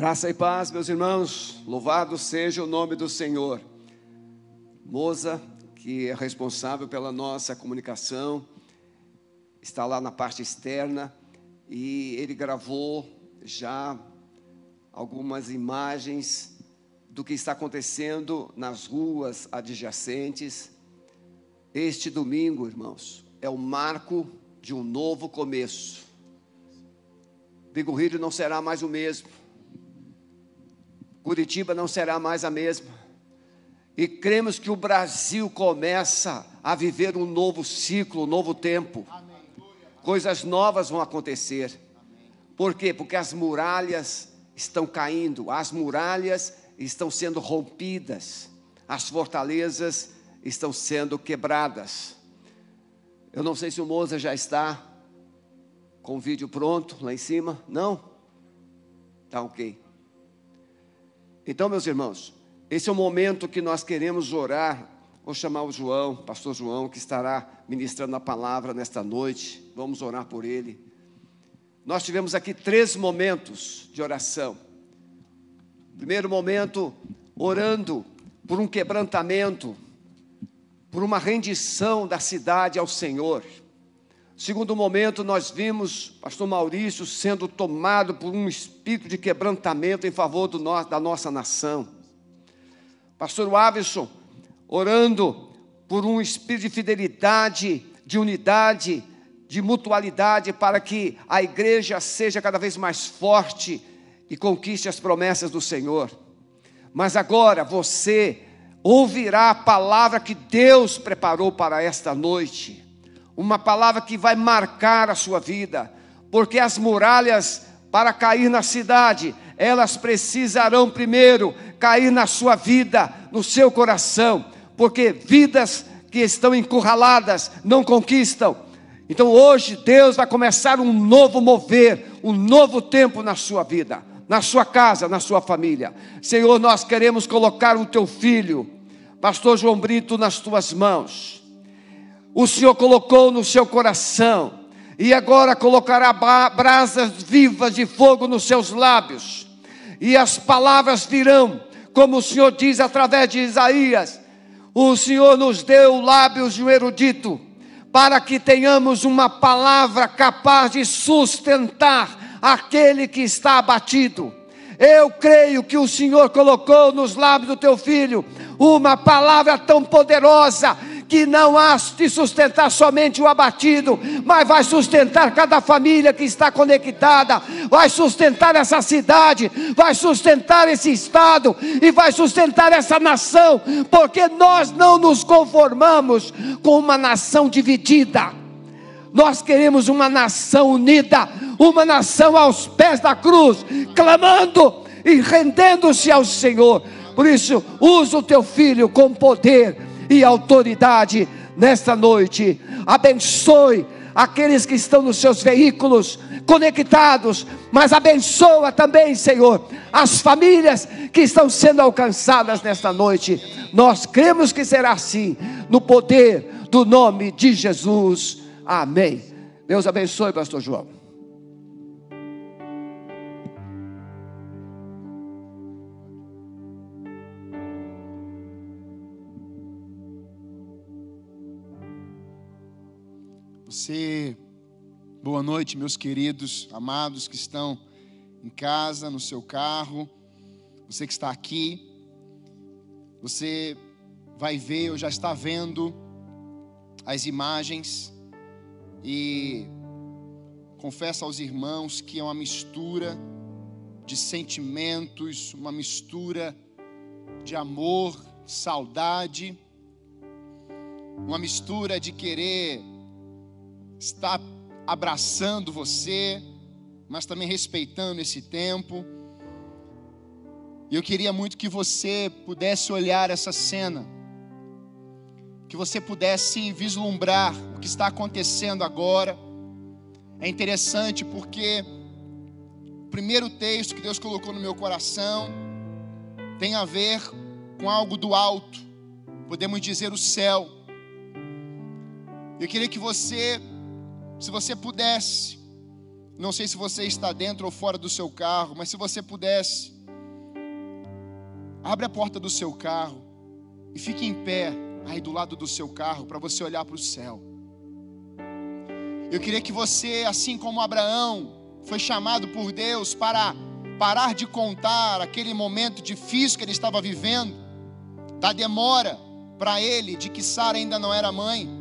Graça e paz, meus irmãos, louvado seja o nome do Senhor. Moza, que é responsável pela nossa comunicação, está lá na parte externa e ele gravou já algumas imagens do que está acontecendo nas ruas adjacentes. Este domingo, irmãos, é o marco de um novo começo. Bigo Rio não será mais o mesmo. Curitiba não será mais a mesma. E cremos que o Brasil começa a viver um novo ciclo, um novo tempo. Coisas novas vão acontecer. Por quê? Porque as muralhas estão caindo, as muralhas estão sendo rompidas, as fortalezas estão sendo quebradas. Eu não sei se o Moza já está com o vídeo pronto lá em cima. Não? Tá ok. Então, meus irmãos, esse é o momento que nós queremos orar. Vou chamar o João, pastor João, que estará ministrando a palavra nesta noite. Vamos orar por ele. Nós tivemos aqui três momentos de oração. Primeiro momento, orando por um quebrantamento, por uma rendição da cidade ao Senhor. Segundo momento, nós vimos pastor Maurício sendo tomado por um espírito de quebrantamento em favor no, da nossa nação. Pastor Averson orando por um espírito de fidelidade, de unidade, de mutualidade, para que a igreja seja cada vez mais forte e conquiste as promessas do Senhor. Mas agora você ouvirá a palavra que Deus preparou para esta noite uma palavra que vai marcar a sua vida, porque as muralhas para cair na cidade, elas precisarão primeiro cair na sua vida, no seu coração, porque vidas que estão encurraladas não conquistam. Então hoje Deus vai começar um novo mover, um novo tempo na sua vida, na sua casa, na sua família. Senhor, nós queremos colocar o teu filho, Pastor João Brito, nas tuas mãos o Senhor colocou no seu coração, e agora colocará brasas vivas de fogo nos seus lábios, e as palavras virão, como o Senhor diz através de Isaías: o Senhor nos deu lábios de um erudito, para que tenhamos uma palavra capaz de sustentar aquele que está abatido. Eu creio que o Senhor colocou nos lábios do teu filho uma palavra tão poderosa que não há de sustentar somente o abatido, mas vai sustentar cada família que está conectada, vai sustentar essa cidade, vai sustentar esse estado e vai sustentar essa nação, porque nós não nos conformamos com uma nação dividida. Nós queremos uma nação unida, uma nação aos pés da cruz, clamando e rendendo-se ao Senhor. Por isso, usa o teu filho com poder e autoridade nesta noite. Abençoe aqueles que estão nos seus veículos conectados, mas abençoa também, Senhor, as famílias que estão sendo alcançadas nesta noite. Nós cremos que será assim, no poder do nome de Jesus. Amém. Deus abençoe, Pastor João. Você, boa noite, meus queridos, amados que estão em casa, no seu carro, você que está aqui, você vai ver ou já está vendo as imagens. E confesso aos irmãos que é uma mistura de sentimentos, uma mistura de amor, saudade, uma mistura de querer está abraçando você, mas também respeitando esse tempo. E eu queria muito que você pudesse olhar essa cena, que você pudesse vislumbrar o que está acontecendo agora. É interessante porque o primeiro texto que Deus colocou no meu coração tem a ver com algo do alto, podemos dizer o céu. Eu queria que você se você pudesse, não sei se você está dentro ou fora do seu carro, mas se você pudesse, abre a porta do seu carro e fique em pé aí do lado do seu carro para você olhar para o céu. Eu queria que você, assim como Abraão, foi chamado por Deus para parar de contar aquele momento difícil que ele estava vivendo, da demora para ele de que Sara ainda não era mãe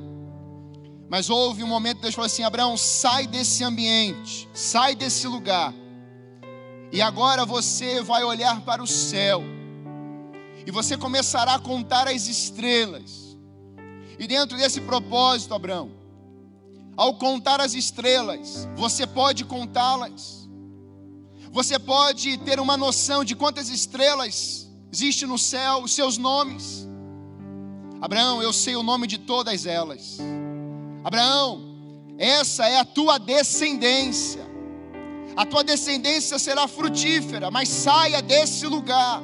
mas houve um momento Deus falou assim: Abraão, sai desse ambiente, sai desse lugar. E agora você vai olhar para o céu. E você começará a contar as estrelas. E dentro desse propósito, Abraão, ao contar as estrelas, você pode contá-las. Você pode ter uma noção de quantas estrelas existem no céu, os seus nomes. Abraão, eu sei o nome de todas elas. Abraão, essa é a tua descendência. A tua descendência será frutífera, mas saia desse lugar.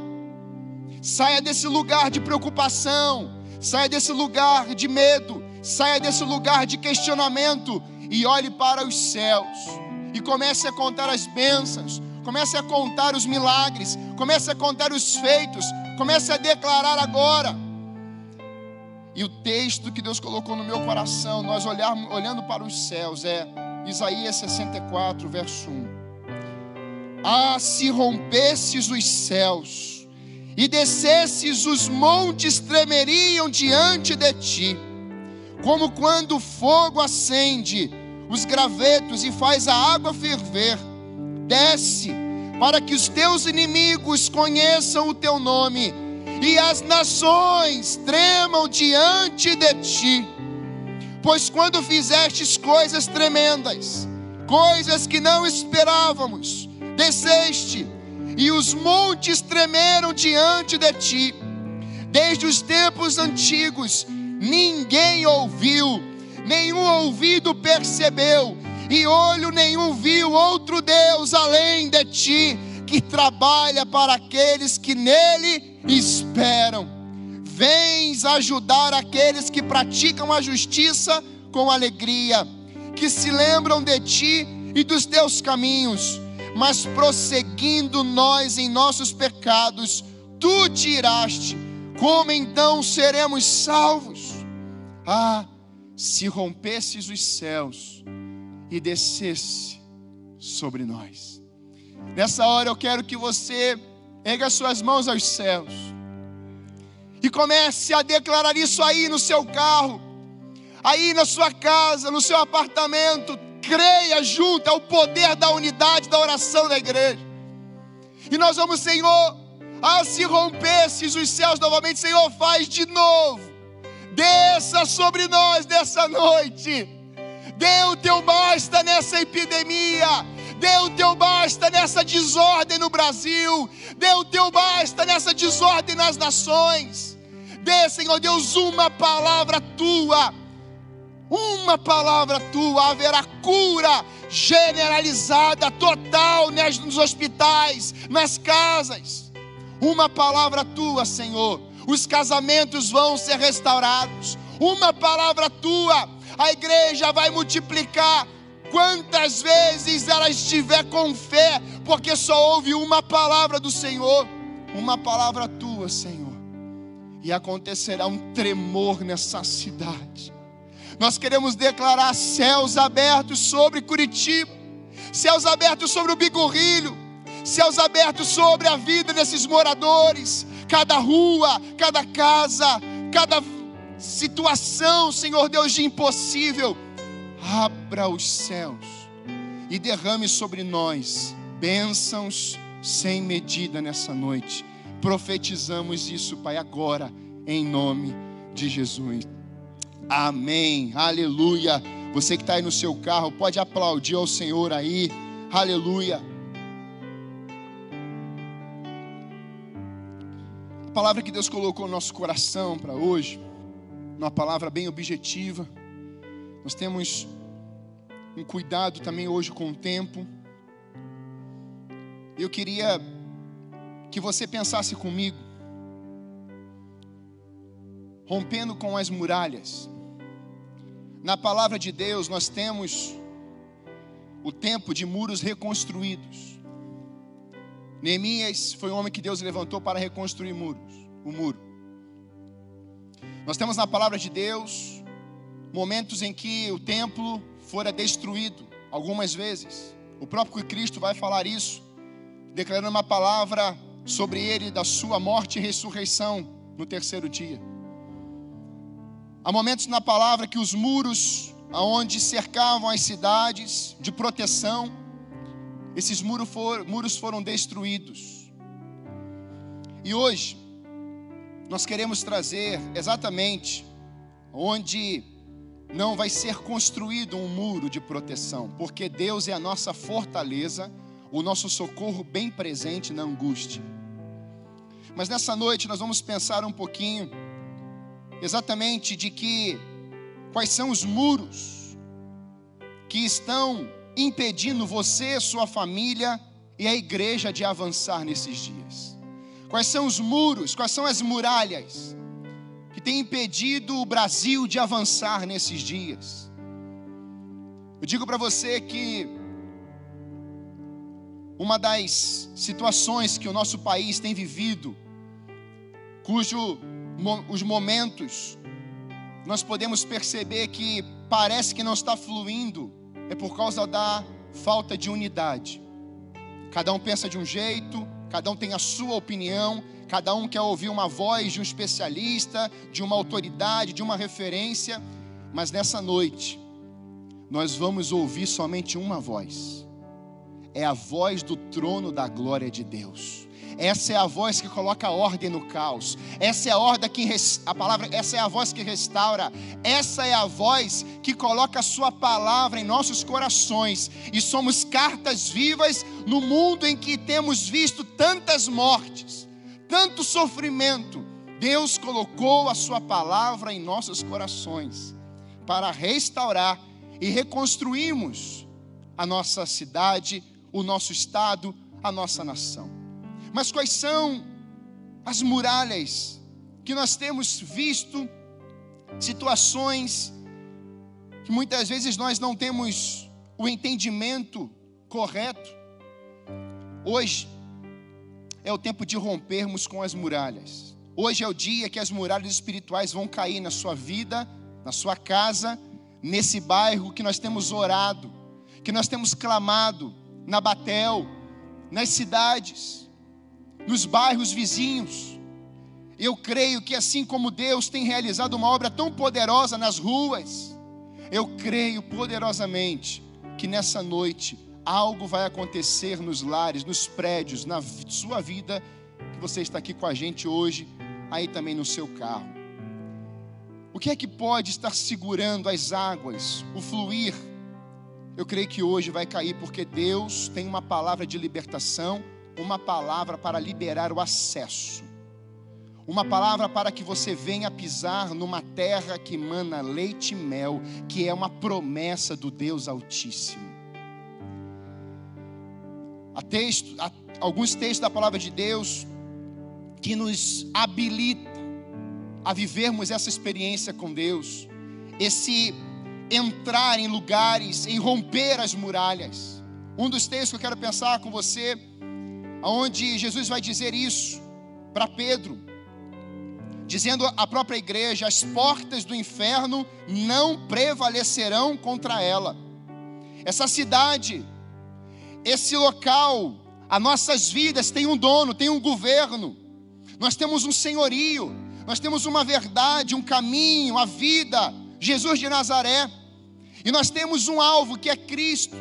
Saia desse lugar de preocupação, saia desse lugar de medo, saia desse lugar de questionamento e olhe para os céus. E comece a contar as bênçãos, comece a contar os milagres, comece a contar os feitos, comece a declarar agora e o texto que Deus colocou no meu coração, nós olharmos, olhando para os céus, é Isaías 64, verso 1. Ah, se rompesses os céus e descesses, os montes tremeriam diante de ti, como quando o fogo acende os gravetos e faz a água ferver. Desce, para que os teus inimigos conheçam o teu nome e as nações tremam diante de ti. Pois quando fizestes coisas tremendas, coisas que não esperávamos, desceste, e os montes tremeram diante de ti. Desde os tempos antigos, ninguém ouviu, nenhum ouvido percebeu, e olho nenhum viu outro Deus além de ti, que trabalha para aqueles que nele esperam. Vens ajudar aqueles que praticam a justiça com alegria, que se lembram de ti e dos teus caminhos, mas prosseguindo nós em nossos pecados, tu tiraste. Como então seremos salvos? Ah, se rompesses os céus e descesse sobre nós. Nessa hora eu quero que você Erga suas mãos aos céus. E comece a declarar isso aí no seu carro, aí na sua casa, no seu apartamento. Creia junto ao poder da unidade da oração da igreja. E nós vamos, Senhor, a se rompesses os céus novamente, Senhor, faz de novo. Desça sobre nós nessa noite. Dê o teu basta nessa epidemia Dê o teu basta nessa desordem no Brasil. Dê o teu basta nessa desordem nas nações. Dê, Senhor Deus, uma palavra tua. Uma palavra tua haverá cura generalizada, total nos hospitais, nas casas. Uma palavra tua, Senhor. Os casamentos vão ser restaurados. Uma palavra tua, a igreja vai multiplicar Quantas vezes ela estiver com fé, porque só ouve uma palavra do Senhor, uma palavra tua, Senhor, e acontecerá um tremor nessa cidade. Nós queremos declarar céus abertos sobre Curitiba, céus abertos sobre o Bigorrilho, céus abertos sobre a vida desses moradores, cada rua, cada casa, cada situação, Senhor Deus, de impossível abra os céus e derrame sobre nós bênçãos sem medida nessa noite. Profetizamos isso, Pai, agora, em nome de Jesus. Amém, aleluia. Você que está aí no seu carro, pode aplaudir ao Senhor aí, aleluia. A palavra que Deus colocou no nosso coração para hoje, uma palavra bem objetiva. Nós temos um cuidado também hoje com o tempo. Eu queria que você pensasse comigo, rompendo com as muralhas. Na palavra de Deus nós temos o tempo de muros reconstruídos. Neemias foi o homem que Deus levantou para reconstruir muros, o muro. Nós temos na palavra de Deus momentos em que o templo fora destruído, algumas vezes. O próprio Cristo vai falar isso, declarando uma palavra sobre ele da sua morte e ressurreição no terceiro dia. Há momentos na palavra que os muros aonde cercavam as cidades de proteção, esses muros, for, muros foram destruídos. E hoje, nós queremos trazer exatamente onde não vai ser construído um muro de proteção, porque Deus é a nossa fortaleza, o nosso socorro bem presente na angústia. Mas nessa noite nós vamos pensar um pouquinho exatamente de que quais são os muros que estão impedindo você, sua família e a igreja de avançar nesses dias. Quais são os muros, quais são as muralhas têm impedido o Brasil de avançar nesses dias? Eu digo para você que uma das situações que o nosso país tem vivido cujo os momentos nós podemos perceber que parece que não está fluindo, é por causa da falta de unidade. Cada um pensa de um jeito, cada um tem a sua opinião, cada um quer ouvir uma voz de um especialista, de uma autoridade, de uma referência, mas nessa noite, nós vamos ouvir somente uma voz, é a voz do trono da glória de Deus. Essa é a voz que coloca ordem no caos. Essa é a ordem que a palavra, essa é a voz que restaura. Essa é a voz que coloca a sua palavra em nossos corações e somos cartas vivas no mundo em que temos visto tantas mortes, tanto sofrimento. Deus colocou a sua palavra em nossos corações para restaurar e reconstruirmos a nossa cidade, o nosso estado, a nossa nação. Mas quais são as muralhas que nós temos visto, situações que muitas vezes nós não temos o entendimento correto? Hoje é o tempo de rompermos com as muralhas. Hoje é o dia que as muralhas espirituais vão cair na sua vida, na sua casa, nesse bairro que nós temos orado, que nós temos clamado, na Batel, nas cidades nos bairros vizinhos. Eu creio que assim como Deus tem realizado uma obra tão poderosa nas ruas, eu creio poderosamente que nessa noite algo vai acontecer nos lares, nos prédios, na sua vida, que você está aqui com a gente hoje, aí também no seu carro. O que é que pode estar segurando as águas, o fluir? Eu creio que hoje vai cair, porque Deus tem uma palavra de libertação uma palavra para liberar o acesso, uma palavra para que você venha pisar numa terra que mana leite e mel, que é uma promessa do Deus Altíssimo. Texto, alguns textos da palavra de Deus que nos habilita a vivermos essa experiência com Deus, esse entrar em lugares, em romper as muralhas. Um dos textos que eu quero pensar com você onde Jesus vai dizer isso para Pedro, dizendo à própria igreja: as portas do inferno não prevalecerão contra ela. Essa cidade, esse local, as nossas vidas tem um dono, tem um governo, nós temos um senhorio, nós temos uma verdade, um caminho, a vida, Jesus de Nazaré, e nós temos um alvo que é Cristo.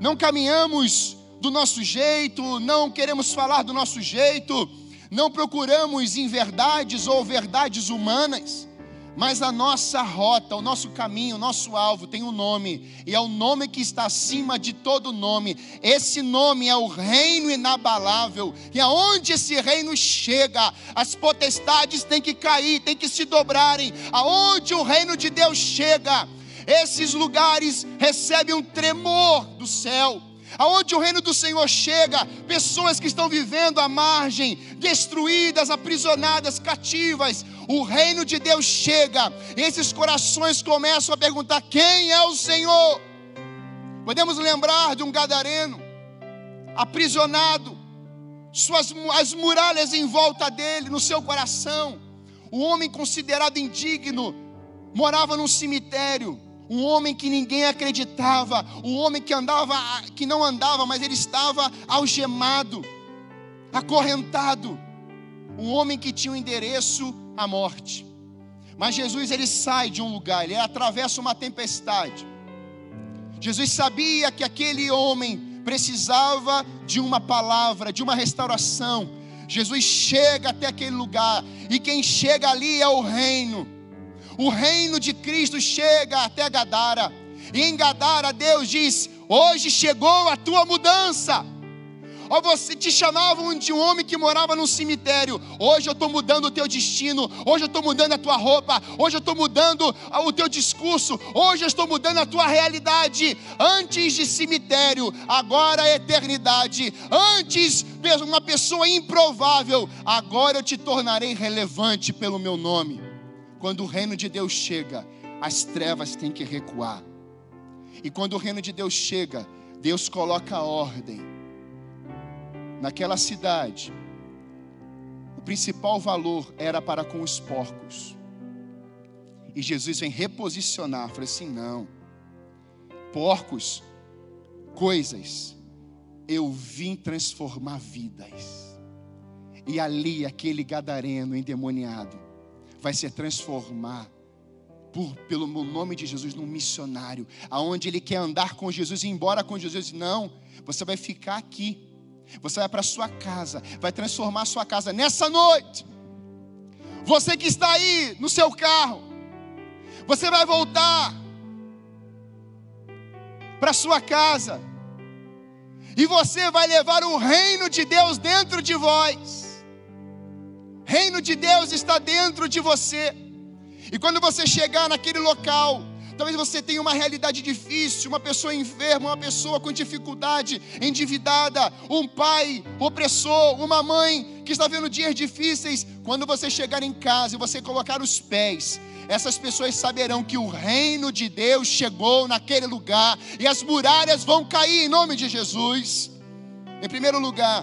Não caminhamos do nosso jeito, não queremos falar do nosso jeito, não procuramos em verdades ou verdades humanas, mas a nossa rota, o nosso caminho, o nosso alvo tem um nome, e é o nome que está acima de todo nome. Esse nome é o reino inabalável, e aonde esse reino chega, as potestades têm que cair, têm que se dobrarem. Aonde o reino de Deus chega, esses lugares recebem um tremor do céu aonde o reino do Senhor chega, pessoas que estão vivendo à margem, destruídas, aprisionadas, cativas, o reino de Deus chega, esses corações começam a perguntar: quem é o Senhor? Podemos lembrar de um gadareno aprisionado, suas as muralhas em volta dele, no seu coração. O homem considerado indigno morava num cemitério. Um homem que ninguém acreditava, um homem que andava, que não andava, mas ele estava algemado, acorrentado. Um homem que tinha o um endereço à morte. Mas Jesus ele sai de um lugar, ele atravessa uma tempestade. Jesus sabia que aquele homem precisava de uma palavra, de uma restauração. Jesus chega até aquele lugar, e quem chega ali é o reino. O reino de Cristo chega até Gadara. E em Gadara Deus diz: "Hoje chegou a tua mudança". Ou você te chamavam de um homem que morava num cemitério. Hoje eu estou mudando o teu destino. Hoje eu estou mudando a tua roupa. Hoje eu estou mudando o teu discurso. Hoje eu estou mudando a tua realidade. Antes de cemitério, agora é eternidade. Antes uma pessoa improvável, agora eu te tornarei relevante pelo meu nome. Quando o reino de Deus chega, as trevas têm que recuar. E quando o reino de Deus chega, Deus coloca ordem naquela cidade, o principal valor era para com os porcos. E Jesus vem reposicionar, falou assim: não, porcos, coisas, eu vim transformar vidas. E ali aquele gadareno endemoniado vai se transformar por, pelo nome de Jesus num missionário, aonde ele quer andar com Jesus e ir embora com Jesus. Não, você vai ficar aqui. Você vai para sua casa, vai transformar sua casa nessa noite. Você que está aí no seu carro, você vai voltar para sua casa. E você vai levar o reino de Deus dentro de vós. Reino de Deus está dentro de você. E quando você chegar naquele local, Talvez você tenha uma realidade difícil, uma pessoa enferma, uma pessoa com dificuldade, endividada, um pai opressor, uma mãe que está vendo dias difíceis. Quando você chegar em casa e você colocar os pés, essas pessoas saberão que o reino de Deus chegou naquele lugar e as muralhas vão cair em nome de Jesus. Em primeiro lugar,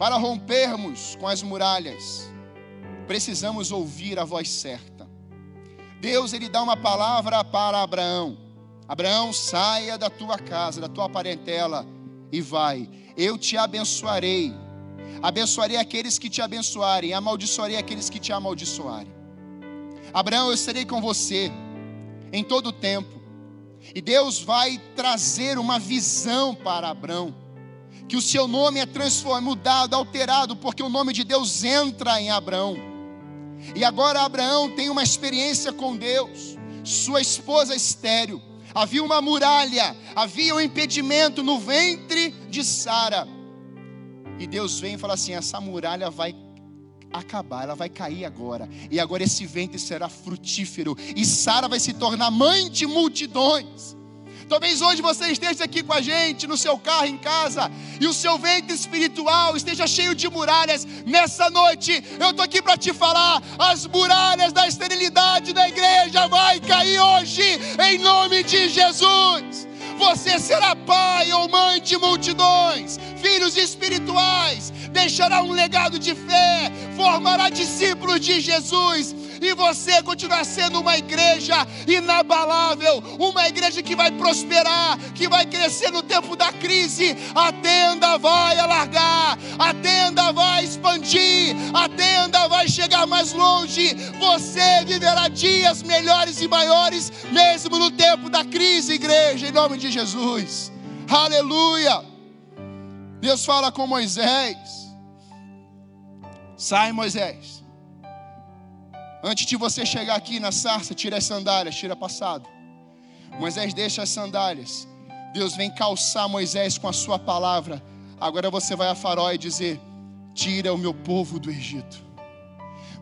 para rompermos com as muralhas, precisamos ouvir a voz certa. Deus ele dá uma palavra para Abraão: Abraão, saia da tua casa, da tua parentela e vai. Eu te abençoarei. Abençoarei aqueles que te abençoarem, amaldiçoarei aqueles que te amaldiçoarem. Abraão, eu serei com você em todo o tempo. E Deus vai trazer uma visão para Abraão, que o seu nome é transformado, mudado, alterado, porque o nome de Deus entra em Abraão. E agora Abraão tem uma experiência com Deus. Sua esposa estéreo. Havia uma muralha, havia um impedimento no ventre de Sara. E Deus vem e fala assim: essa muralha vai acabar, ela vai cair agora. E agora esse ventre será frutífero. E Sara vai se tornar mãe de multidões. Talvez hoje você esteja aqui com a gente, no seu carro, em casa, e o seu ventre espiritual esteja cheio de muralhas. Nessa noite, eu estou aqui para te falar: as muralhas da esterilidade da igreja vai cair hoje, em nome de Jesus. Você será pai ou mãe de multidões, filhos espirituais, deixará um legado de fé, formará discípulos de Jesus e você continuar sendo uma igreja inabalável, uma igreja que vai prosperar, que vai crescer no tempo da crise. A tenda vai alargar, a tenda vai expandir, a tenda chegar mais longe. Você viverá dias melhores e maiores, mesmo no tempo da crise, igreja, em nome de Jesus. Aleluia. Deus fala com Moisés. Sai, Moisés. Antes de você chegar aqui na sarça, tira as sandálias, tira passado. Moisés deixa as sandálias. Deus vem calçar Moisés com a sua palavra. Agora você vai a Faraó e dizer: Tira o meu povo do Egito.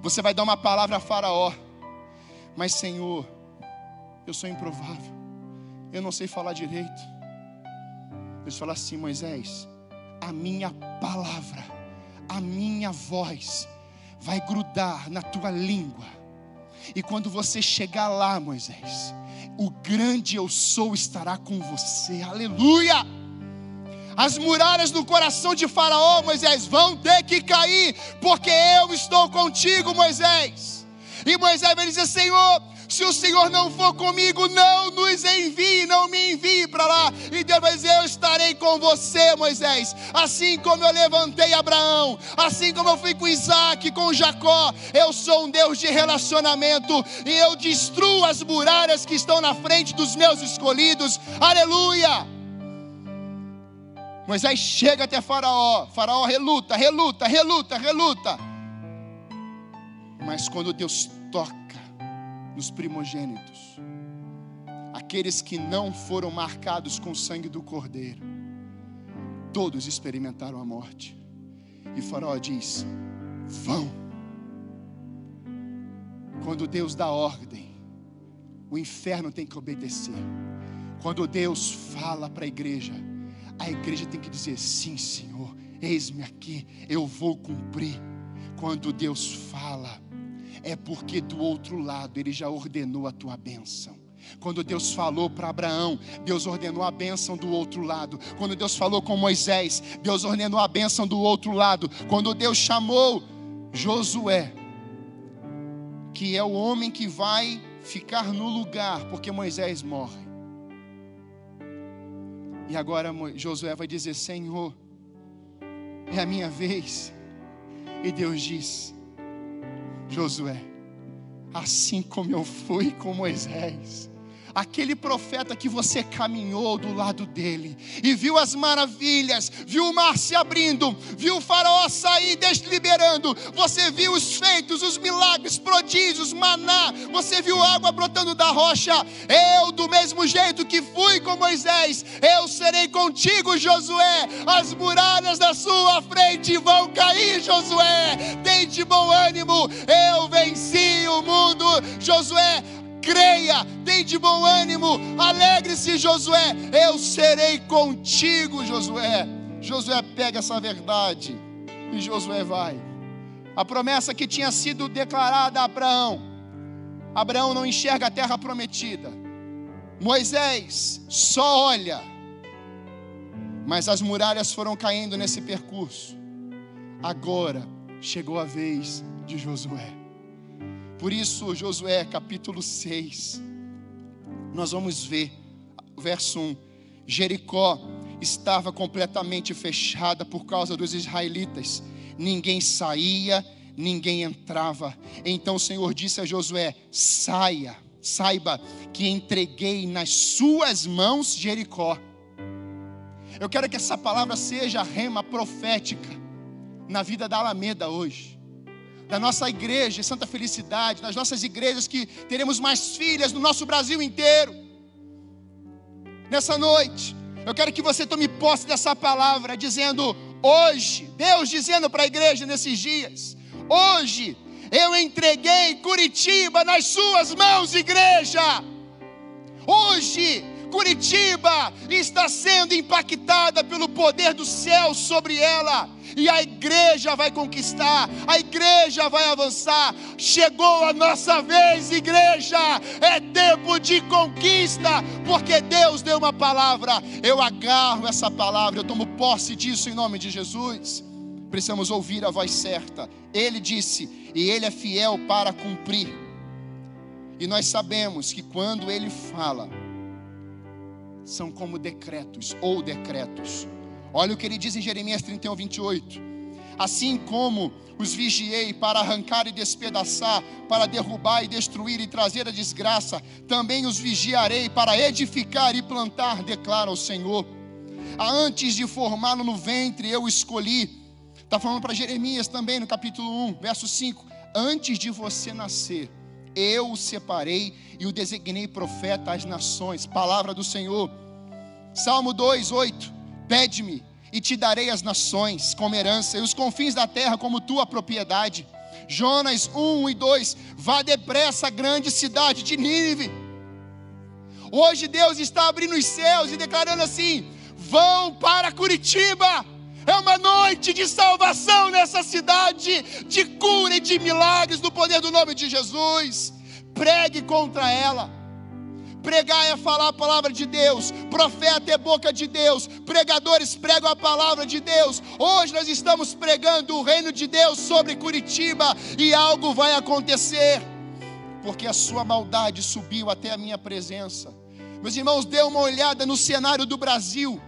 Você vai dar uma palavra a Faraó. Mas, Senhor, eu sou improvável. Eu não sei falar direito. Deus fala assim: Moisés, a minha palavra, a minha voz vai grudar na tua língua. E quando você chegar lá, Moisés, o grande eu sou estará com você. Aleluia! As muralhas do coração de Faraó, Moisés, vão ter que cair, porque eu estou contigo, Moisés. E Moisés vai dizer: Senhor, se o Senhor não for comigo, não nos envie, não me envie para lá. E Deus vai dizer: Eu estarei com você, Moisés. Assim como eu levantei Abraão, assim como eu fui com Isaac, com Jacó. Eu sou um Deus de relacionamento e eu destruo as muralhas que estão na frente dos meus escolhidos. Aleluia! Moisés chega até Faraó. Faraó reluta, reluta, reluta, reluta. Mas quando Deus toca, nos primogênitos, aqueles que não foram marcados com o sangue do Cordeiro, todos experimentaram a morte. E Faraó diz: vão. Quando Deus dá ordem, o inferno tem que obedecer. Quando Deus fala para a igreja, a igreja tem que dizer: sim, Senhor, eis-me aqui, eu vou cumprir. Quando Deus fala, é porque do outro lado ele já ordenou a tua bênção. Quando Deus falou para Abraão, Deus ordenou a bênção do outro lado. Quando Deus falou com Moisés, Deus ordenou a bênção do outro lado. Quando Deus chamou Josué, que é o homem que vai ficar no lugar, porque Moisés morre. E agora Josué vai dizer: Senhor, é a minha vez. E Deus diz: Josué, assim como eu fui com Moisés, aquele profeta que você caminhou do lado dele e viu as maravilhas, viu o mar se abrindo, viu o faraó sair desliberando, você viu os feitos, os milagres, prodígios, maná, você viu água brotando da rocha. Eu, do mesmo jeito que fui com Moisés, eu serei contigo, Josué. As muralhas da sua frente vão cair, Josué. Tem de bom ânimo, eu venci o mundo, Josué creia, tem de bom ânimo, alegre-se, Josué, eu serei contigo, Josué. Josué pega essa verdade e Josué vai. A promessa que tinha sido declarada a Abraão, Abraão não enxerga a terra prometida. Moisés só olha, mas as muralhas foram caindo nesse percurso. Agora chegou a vez de Josué. Por isso, Josué capítulo 6, nós vamos ver, verso 1: Jericó estava completamente fechada por causa dos israelitas, ninguém saía, ninguém entrava. Então o Senhor disse a Josué: saia, saiba que entreguei nas suas mãos Jericó. Eu quero que essa palavra seja rema profética na vida da Alameda hoje da nossa igreja, Santa Felicidade, das nossas igrejas que teremos mais filhas no nosso Brasil inteiro. Nessa noite, eu quero que você tome posse dessa palavra, dizendo: hoje, Deus dizendo para a igreja nesses dias, hoje eu entreguei Curitiba nas suas mãos, igreja. Hoje, Curitiba está sendo impactada pelo poder do céu sobre ela e a igreja vai conquistar, a igreja vai avançar. Chegou a nossa vez, igreja, é tempo de conquista, porque Deus deu uma palavra. Eu agarro essa palavra, eu tomo posse disso em nome de Jesus. Precisamos ouvir a voz certa. Ele disse, e ele é fiel para cumprir. E nós sabemos que quando ele fala, são como decretos ou decretos. Olha o que ele diz em Jeremias 31, 28. Assim como os vigiei para arrancar e despedaçar, para derrubar e destruir e trazer a desgraça, também os vigiarei para edificar e plantar, declara o Senhor. Antes de formá-lo no ventre, eu escolhi. Está falando para Jeremias também, no capítulo 1, verso 5. Antes de você nascer, eu o separei e o designei profeta às nações. Palavra do Senhor. Salmo 2, 8. Pede-me e te darei as nações como herança e os confins da terra como tua propriedade. Jonas 1 e 2: Vá depressa à grande cidade de Nínive. Hoje Deus está abrindo os céus e declarando assim: vão para Curitiba. É uma noite de salvação nessa cidade, de cura e de milagres do poder do nome de Jesus. Pregue contra ela Pregar é falar a palavra de Deus. Profeta é boca de Deus. Pregadores pregam a palavra de Deus. Hoje nós estamos pregando o reino de Deus sobre Curitiba e algo vai acontecer. Porque a sua maldade subiu até a minha presença. Meus irmãos, dê uma olhada no cenário do Brasil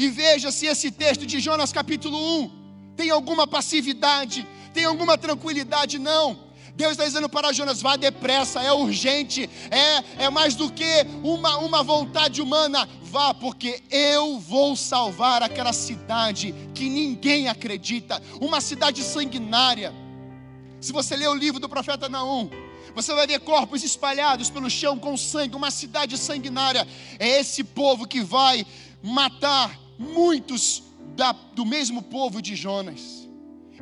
e veja se esse texto de Jonas capítulo 1 tem alguma passividade, tem alguma tranquilidade, não. Deus está dizendo para Jonas: vá depressa, é urgente, é, é mais do que uma, uma vontade humana. Vá, porque eu vou salvar aquela cidade que ninguém acredita, uma cidade sanguinária. Se você ler o livro do profeta Naum, você vai ver corpos espalhados pelo chão com sangue, uma cidade sanguinária. É esse povo que vai matar muitos da, do mesmo povo de Jonas.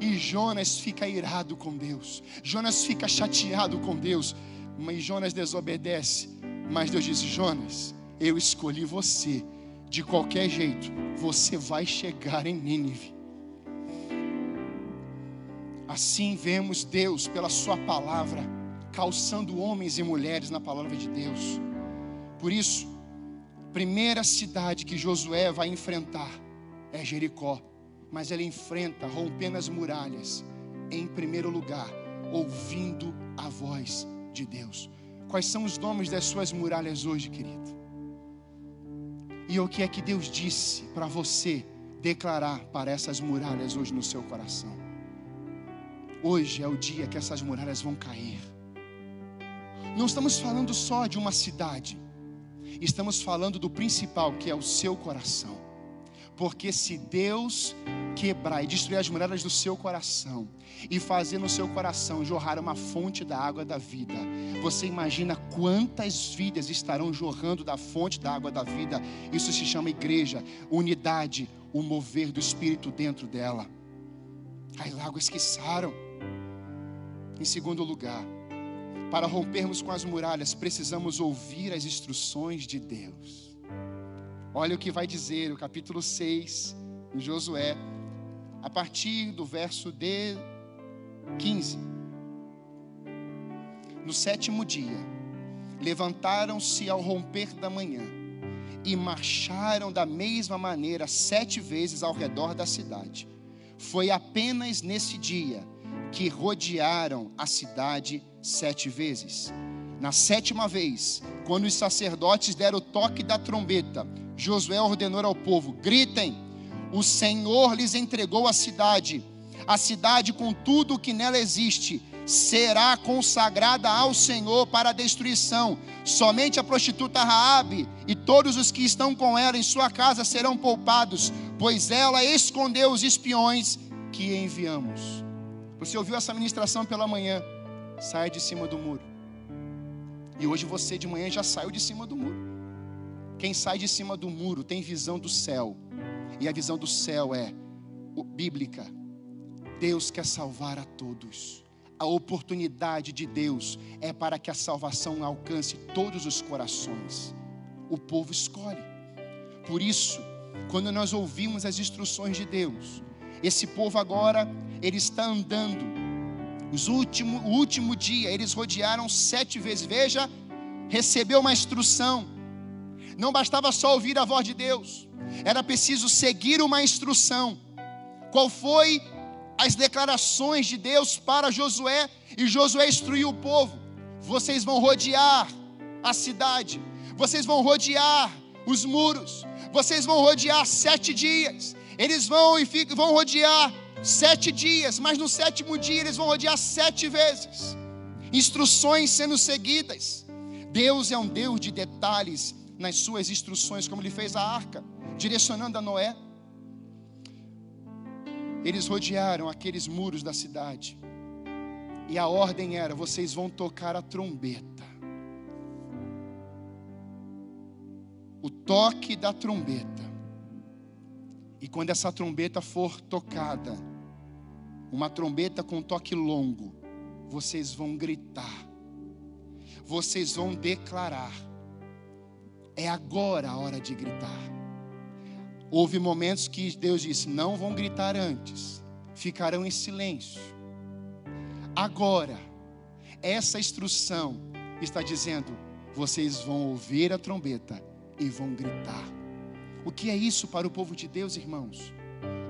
E Jonas fica irado com Deus. Jonas fica chateado com Deus. Mas Jonas desobedece. Mas Deus diz: Jonas, eu escolhi você. De qualquer jeito, você vai chegar em Nínive. Assim vemos Deus, pela Sua palavra, calçando homens e mulheres na palavra de Deus. Por isso, primeira cidade que Josué vai enfrentar é Jericó mas ele enfrenta rompendo as muralhas, em primeiro lugar, ouvindo a voz de Deus. Quais são os nomes das suas muralhas hoje, querido? E o que é que Deus disse para você declarar para essas muralhas hoje no seu coração? Hoje é o dia que essas muralhas vão cair. Não estamos falando só de uma cidade, estamos falando do principal, que é o seu coração. Porque se Deus quebrar e destruir as muralhas do seu coração e fazer no seu coração jorrar uma fonte da água da vida, você imagina quantas vidas estarão jorrando da fonte da água da vida? Isso se chama igreja, unidade, o mover do Espírito dentro dela. As águas que saram. Em segundo lugar, para rompermos com as muralhas, precisamos ouvir as instruções de Deus. Olha o que vai dizer o capítulo 6 em Josué, a partir do verso de 15. No sétimo dia, levantaram-se ao romper da manhã e marcharam da mesma maneira sete vezes ao redor da cidade. Foi apenas nesse dia que rodearam a cidade sete vezes. Na sétima vez, quando os sacerdotes deram o toque da trombeta, Josué ordenou ao povo: gritem, o Senhor lhes entregou a cidade, a cidade com tudo o que nela existe, será consagrada ao Senhor para destruição. Somente a prostituta Raabe e todos os que estão com ela em sua casa serão poupados, pois ela escondeu os espiões que enviamos. Você ouviu essa ministração pela manhã? Saia de cima do muro. E hoje você de manhã já saiu de cima do muro. Quem sai de cima do muro tem visão do céu. E a visão do céu é bíblica. Deus quer salvar a todos. A oportunidade de Deus é para que a salvação alcance todos os corações. O povo escolhe. Por isso, quando nós ouvimos as instruções de Deus, esse povo agora ele está andando. Os último, o último dia eles rodearam sete vezes. Veja, recebeu uma instrução não bastava só ouvir a voz de Deus, era preciso seguir uma instrução. Qual foi as declarações de Deus para Josué? E Josué instruiu o povo: vocês vão rodear a cidade, vocês vão rodear os muros, vocês vão rodear sete dias. Eles vão e ficam, vão rodear sete dias, mas no sétimo dia eles vão rodear sete vezes. Instruções sendo seguidas. Deus é um Deus de detalhes nas suas instruções, como ele fez a arca, direcionando a Noé. Eles rodearam aqueles muros da cidade. E a ordem era: vocês vão tocar a trombeta. O toque da trombeta. E quando essa trombeta for tocada, uma trombeta com toque longo, vocês vão gritar, vocês vão declarar é agora a hora de gritar. Houve momentos que Deus disse: não vão gritar antes, ficarão em silêncio. Agora, essa instrução está dizendo: vocês vão ouvir a trombeta e vão gritar. O que é isso para o povo de Deus, irmãos?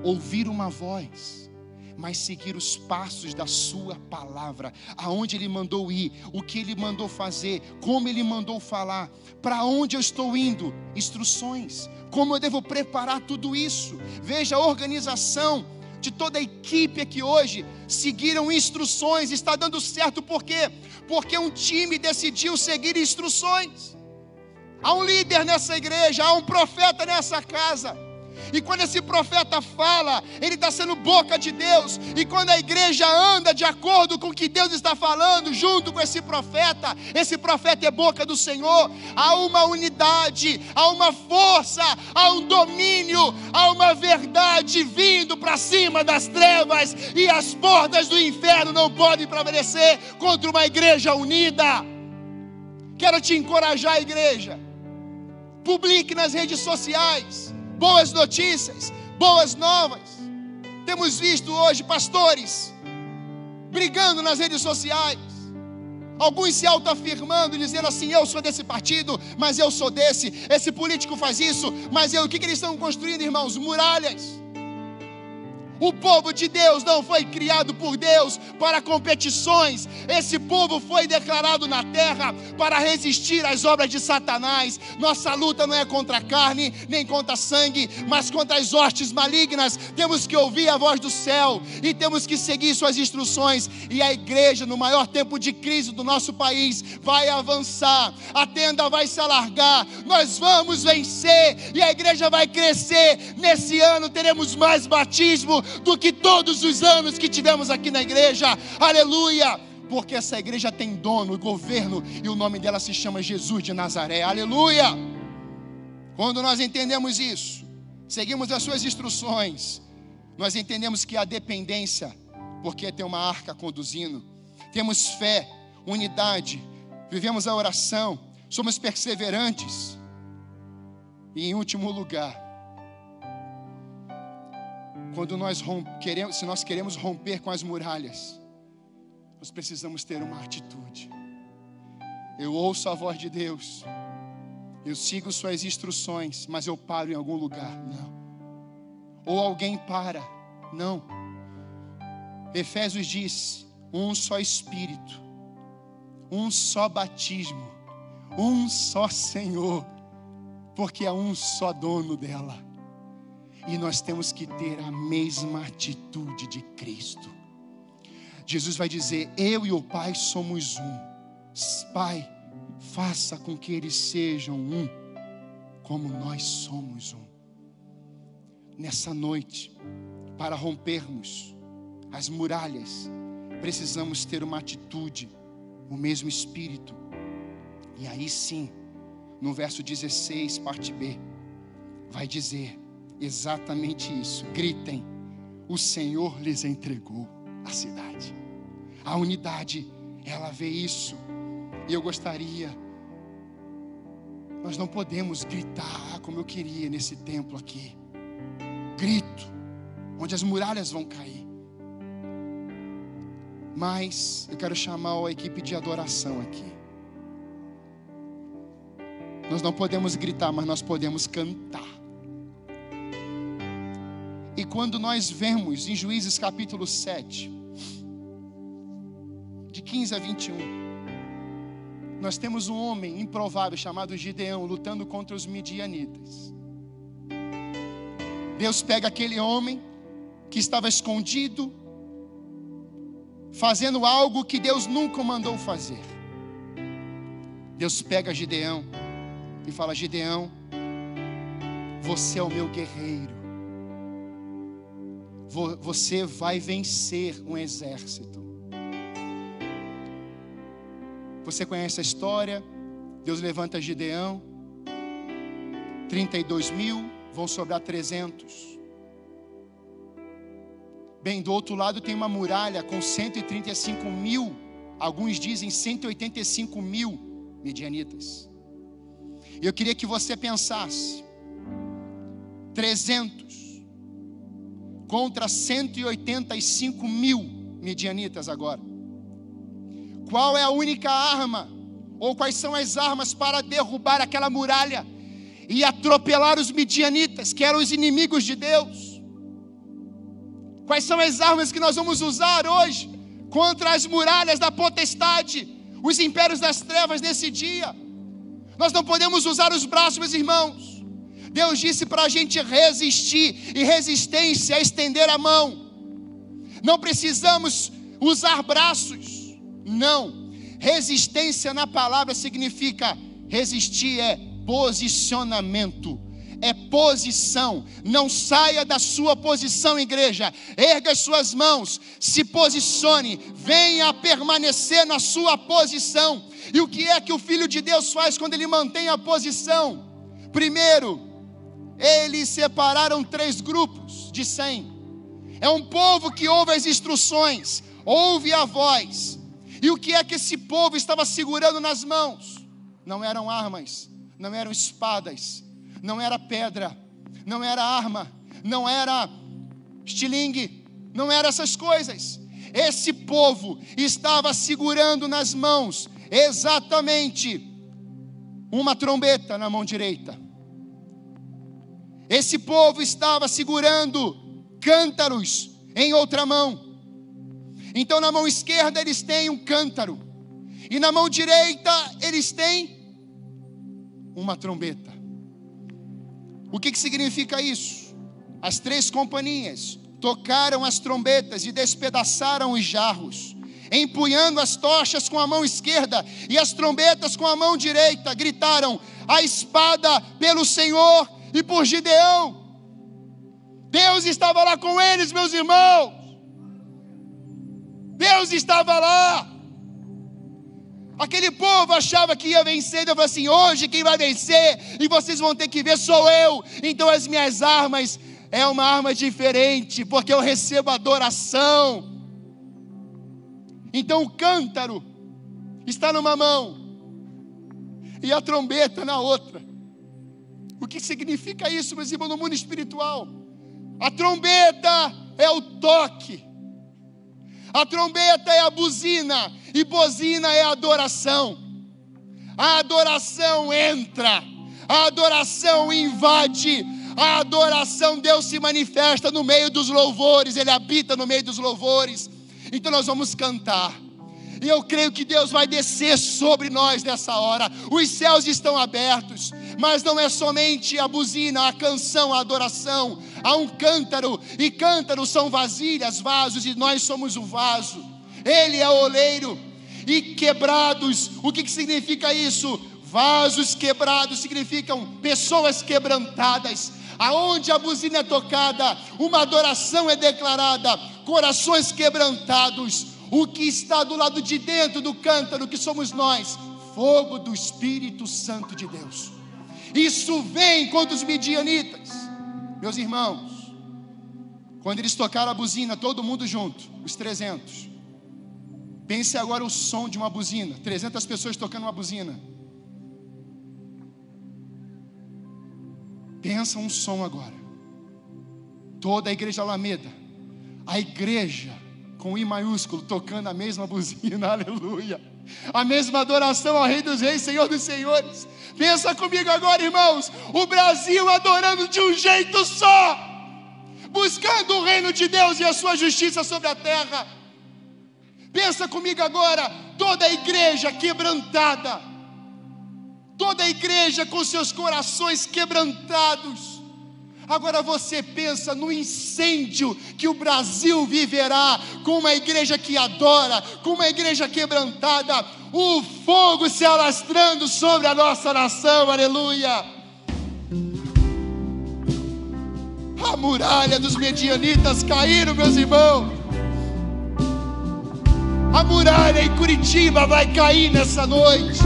Ouvir uma voz, mas seguir os passos da Sua palavra, aonde Ele mandou ir, o que Ele mandou fazer, como Ele mandou falar, para onde eu estou indo, instruções, como eu devo preparar tudo isso. Veja a organização de toda a equipe aqui hoje seguiram instruções, está dando certo por quê? Porque um time decidiu seguir instruções. Há um líder nessa igreja, há um profeta nessa casa. E quando esse profeta fala, ele está sendo boca de Deus. E quando a igreja anda de acordo com o que Deus está falando, junto com esse profeta, esse profeta é boca do Senhor. Há uma unidade, há uma força, há um domínio, há uma verdade vindo para cima das trevas. E as portas do inferno não podem prevalecer contra uma igreja unida. Quero te encorajar, igreja. Publique nas redes sociais boas notícias, boas novas. Temos visto hoje pastores brigando nas redes sociais, alguns se autoafirmando, dizendo assim: eu sou desse partido, mas eu sou desse, esse político faz isso, mas eu, o que, que eles estão construindo, irmãos? Muralhas o povo de Deus não foi criado por Deus para competições. Esse povo foi declarado na terra para resistir às obras de Satanás. Nossa luta não é contra a carne, nem contra sangue, mas contra as hostes malignas. Temos que ouvir a voz do céu e temos que seguir suas instruções. E a igreja, no maior tempo de crise do nosso país, vai avançar. A tenda vai se alargar. Nós vamos vencer e a igreja vai crescer. Nesse ano teremos mais batismo do que todos os anos que tivemos aqui na igreja. Aleluia! Porque essa igreja tem dono, governo, e o nome dela se chama Jesus de Nazaré. Aleluia! Quando nós entendemos isso, seguimos as suas instruções, nós entendemos que a dependência, porque tem uma arca conduzindo, temos fé, unidade, vivemos a oração, somos perseverantes. E em último lugar, quando nós queremos, se nós queremos romper com as muralhas, nós precisamos ter uma atitude. Eu ouço a voz de Deus, eu sigo suas instruções, mas eu paro em algum lugar. Não. Ou alguém para. Não. Efésios diz: um só Espírito, um só batismo, um só Senhor, porque é um só dono dela. E nós temos que ter a mesma atitude de Cristo. Jesus vai dizer: Eu e o Pai somos um. Pai, faça com que eles sejam um, como nós somos um. Nessa noite, para rompermos as muralhas, precisamos ter uma atitude, o mesmo espírito. E aí sim, no verso 16, parte B, vai dizer: exatamente isso. Gritem: o Senhor lhes entregou a cidade. A unidade, ela vê isso. E eu gostaria, nós não podemos gritar como eu queria nesse templo aqui. Grito, onde as muralhas vão cair. Mas eu quero chamar a equipe de adoração aqui. Nós não podemos gritar, mas nós podemos cantar. E quando nós vemos em Juízes capítulo 7, de 15 a 21, nós temos um homem improvável chamado Gideão lutando contra os midianitas. Deus pega aquele homem que estava escondido, fazendo algo que Deus nunca mandou fazer. Deus pega Gideão e fala: Gideão, você é o meu guerreiro você vai vencer um exército. Você conhece a história? Deus levanta Gideão, 32 mil, vão sobrar 300. Bem, do outro lado tem uma muralha com 135 mil, alguns dizem 185 mil medianitas. Eu queria que você pensasse: 300 contra 185 mil medianitas agora. Qual é a única arma ou quais são as armas para derrubar aquela muralha e atropelar os midianitas, que eram os inimigos de Deus? Quais são as armas que nós vamos usar hoje contra as muralhas da potestade, os impérios das trevas nesse dia? Nós não podemos usar os braços, meus irmãos. Deus disse para a gente resistir, e resistência é estender a mão. Não precisamos usar braços, não. Resistência na palavra significa resistir é posicionamento, é posição. Não saia da sua posição, igreja. Erga as suas mãos, se posicione, venha permanecer na sua posição. E o que é que o filho de Deus faz quando ele mantém a posição? Primeiro, eles separaram três grupos de cem. É um povo que ouve as instruções, ouve a voz. E o que é que esse povo estava segurando nas mãos? Não eram armas, não eram espadas, não era pedra, não era arma, não era estilingue, não eram essas coisas. Esse povo estava segurando nas mãos exatamente uma trombeta na mão direita. Esse povo estava segurando cântaros em outra mão. Então, na mão esquerda, eles têm um cântaro, e na mão direita, eles têm uma trombeta. O que, que significa isso? As três companhias tocaram as trombetas e despedaçaram os jarros, empunhando as tochas com a mão esquerda e as trombetas com a mão direita, gritaram: A espada pelo Senhor e por Gideão. Deus estava lá com eles, meus irmãos. Deus estava lá. Aquele povo achava que ia vencer, Deus falou assim: hoje quem vai vencer, e vocês vão ter que ver, sou eu. Então as minhas armas é uma arma diferente, porque eu recebo adoração. Então o cântaro está numa mão, e a trombeta na outra. O que significa isso, meus irmãos, no mundo espiritual? A trombeta é o toque, a trombeta é a buzina, e buzina é a adoração. A adoração entra, a adoração invade, a adoração, Deus se manifesta no meio dos louvores, Ele habita no meio dos louvores. Então nós vamos cantar. E eu creio que Deus vai descer sobre nós nessa hora. Os céus estão abertos, mas não é somente a buzina, a canção, a adoração. Há um cântaro, e cântaros são vasilhas, vasos, e nós somos o vaso. Ele é o oleiro. E quebrados, o que, que significa isso? Vasos quebrados significam pessoas quebrantadas. Aonde a buzina é tocada, uma adoração é declarada, corações quebrantados o que está do lado de dentro do cântaro, que somos nós, fogo do Espírito Santo de Deus. Isso vem contra os midianitas, meus irmãos. Quando eles tocaram a buzina, todo mundo junto, os 300. Pense agora o som de uma buzina, 300 pessoas tocando uma buzina. Pensa um som agora. Toda a igreja Alameda, a igreja com I maiúsculo, tocando a mesma buzina, aleluia. A mesma adoração ao Rei dos Reis, Senhor dos Senhores. Pensa comigo agora, irmãos. O Brasil adorando de um jeito só, buscando o reino de Deus e a sua justiça sobre a terra. Pensa comigo agora, toda a igreja quebrantada, toda a igreja com seus corações quebrantados Agora você pensa no incêndio que o Brasil viverá com uma igreja que adora, com uma igreja quebrantada, o fogo se alastrando sobre a nossa nação, aleluia. A muralha dos medianitas caíram, meus irmãos. A muralha em Curitiba vai cair nessa noite.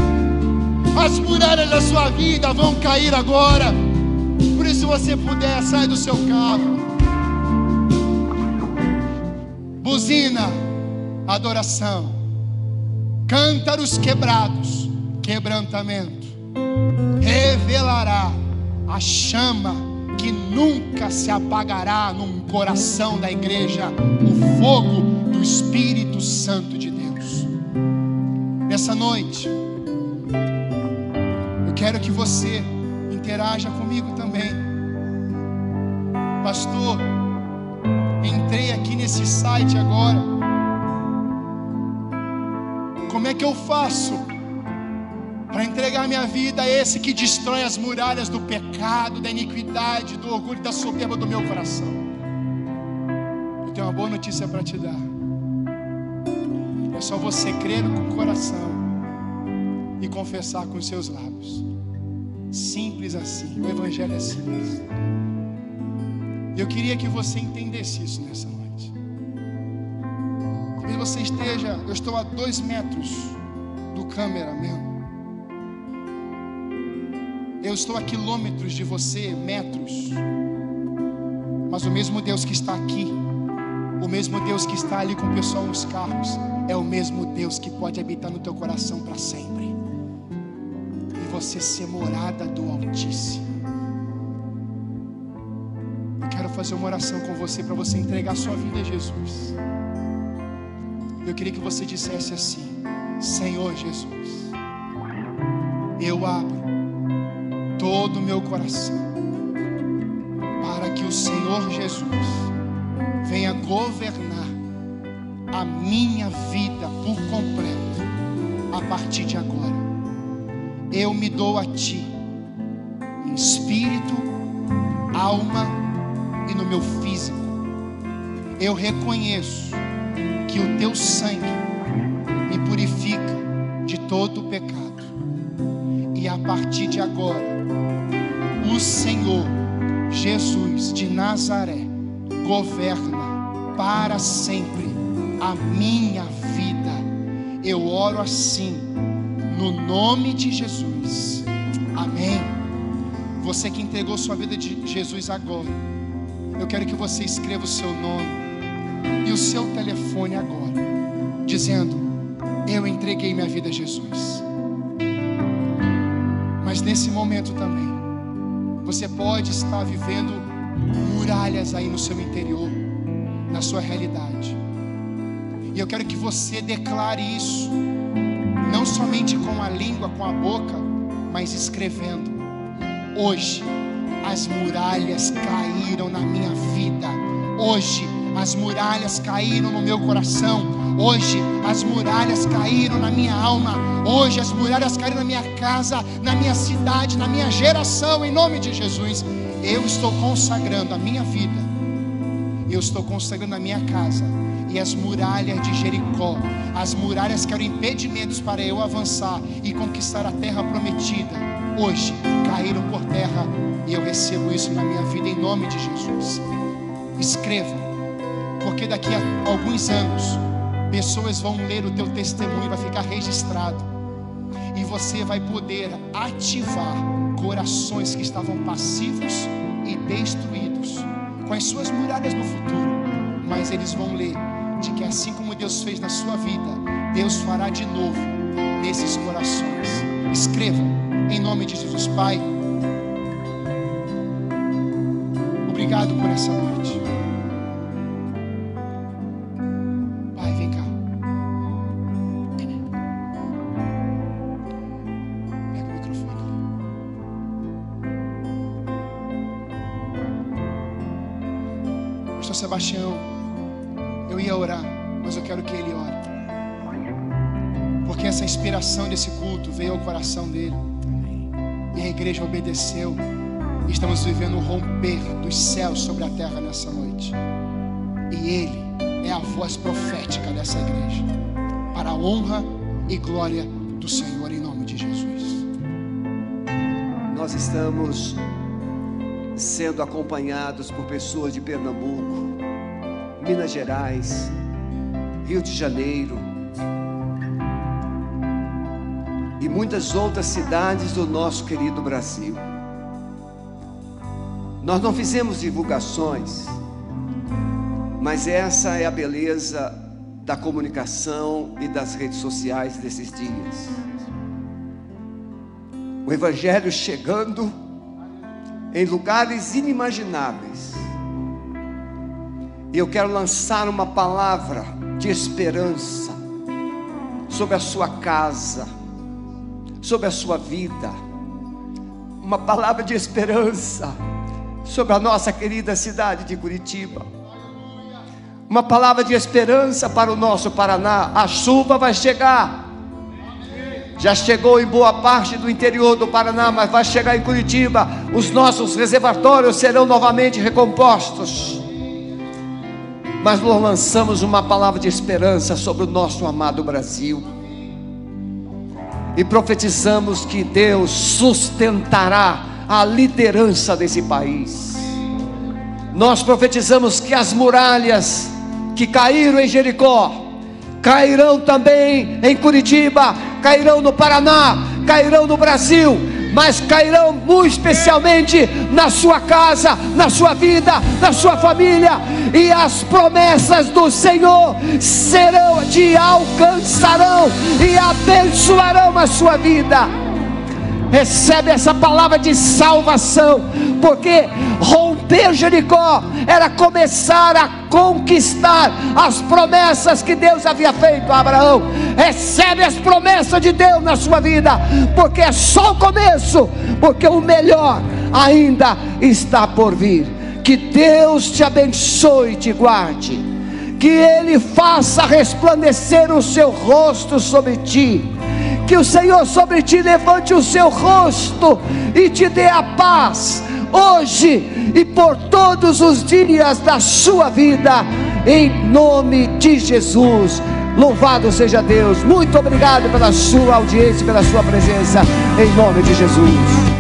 As muralhas da sua vida vão cair agora. Se você puder, sai do seu carro. Buzina, adoração. Cântaros quebrados, quebrantamento. Revelará a chama que nunca se apagará num coração da igreja o fogo do Espírito Santo de Deus. Nessa noite, você interaja comigo também. Pastor, entrei aqui nesse site agora. Como é que eu faço para entregar minha vida a esse que destrói as muralhas do pecado, da iniquidade, do orgulho e da soberba do meu coração? Eu tenho uma boa notícia para te dar. É só você crer com o coração e confessar com os seus lábios. Simples assim. O Evangelho é simples. Eu queria que você entendesse isso nessa noite. Talvez você esteja, eu estou a dois metros do câmera mesmo. Eu estou a quilômetros de você, metros. Mas o mesmo Deus que está aqui, o mesmo Deus que está ali com o pessoal nos carros, é o mesmo Deus que pode habitar no teu coração para sempre. E você ser morada do Altíssimo. Fazer uma oração com você para você entregar sua vida a Jesus. Eu queria que você dissesse assim: Senhor Jesus, eu abro todo o meu coração, para que o Senhor Jesus venha governar a minha vida por completo, a partir de agora. Eu me dou a Ti, em espírito, alma e no meu físico. Eu reconheço que o Teu sangue me purifica de todo o pecado. E a partir de agora, o Senhor Jesus de Nazaré governa para sempre a minha vida. Eu oro assim, no nome de Jesus. Amém. Você que entregou sua vida de Jesus agora, eu quero que você escreva o seu nome e o seu telefone agora, dizendo: Eu entreguei minha vida a Jesus. Mas nesse momento também, você pode estar vivendo muralhas aí no seu interior, na sua realidade. E eu quero que você declare isso, não somente com a língua, com a boca, mas escrevendo. Hoje, as muralhas caíram na minha vida. Hoje, as muralhas caíram no meu coração. Hoje as muralhas caíram na minha alma. Hoje as muralhas caíram na minha casa, na minha cidade, na minha geração, em nome de Jesus. Eu estou consagrando a minha vida. Eu estou consagrando a minha casa. E as muralhas de Jericó, as muralhas que eram impedimentos para eu avançar e conquistar a terra prometida, hoje caíram por terra e eu recebo isso na minha vida em nome de Jesus. Escreva, porque daqui a alguns anos pessoas vão ler o teu testemunho, vai ficar registrado. E você vai poder ativar corações que estavam passivos e destruídos com as suas muralhas no futuro. Mas eles vão ler de que assim como Deus fez na sua vida, Deus fará de novo nesses corações. Escreva em nome de Jesus, Pai. Obrigado por essa noite. Pai, vem cá. Pega o microfone. Pastor Sebastião, eu ia orar, mas eu quero que ele ore. Porque essa inspiração desse culto veio ao coração dele. E a igreja obedeceu. Estamos vivendo um romper dos céus sobre a terra nessa noite. E ele é a voz profética dessa igreja. Para a honra e glória do Senhor, em nome de Jesus. Nós estamos sendo acompanhados por pessoas de Pernambuco, Minas Gerais, Rio de Janeiro e muitas outras cidades do nosso querido Brasil. Nós não fizemos divulgações, mas essa é a beleza da comunicação e das redes sociais desses dias. O Evangelho chegando em lugares inimagináveis. E eu quero lançar uma palavra de esperança sobre a sua casa, sobre a sua vida, uma palavra de esperança sobre a nossa querida cidade de Curitiba. Uma palavra de esperança para o nosso Paraná. A chuva vai chegar. Já chegou em boa parte do interior do Paraná, mas vai chegar em Curitiba. Os nossos reservatórios serão novamente recompostos. Mas nós lançamos uma palavra de esperança sobre o nosso amado Brasil. E profetizamos que Deus sustentará a liderança desse país. Nós profetizamos que as muralhas que caíram em Jericó cairão também em Curitiba, cairão no Paraná, cairão no Brasil, mas cairão muito especialmente na sua casa, na sua vida, na sua família, e as promessas do Senhor serão, te alcançarão e abençoarão a sua vida. Recebe essa palavra de salvação, porque romper Jericó era começar a conquistar as promessas que Deus havia feito a Abraão. Recebe as promessas de Deus na sua vida, porque é só o começo, porque o melhor ainda está por vir. Que Deus te abençoe e te guarde. Que Ele faça resplandecer o seu rosto sobre ti que o Senhor sobre ti levante o seu rosto e te dê a paz, hoje e por todos os dias da sua vida, em nome de Jesus. Louvado seja Deus, muito obrigado pela sua audiência, pela sua presença, em nome de Jesus.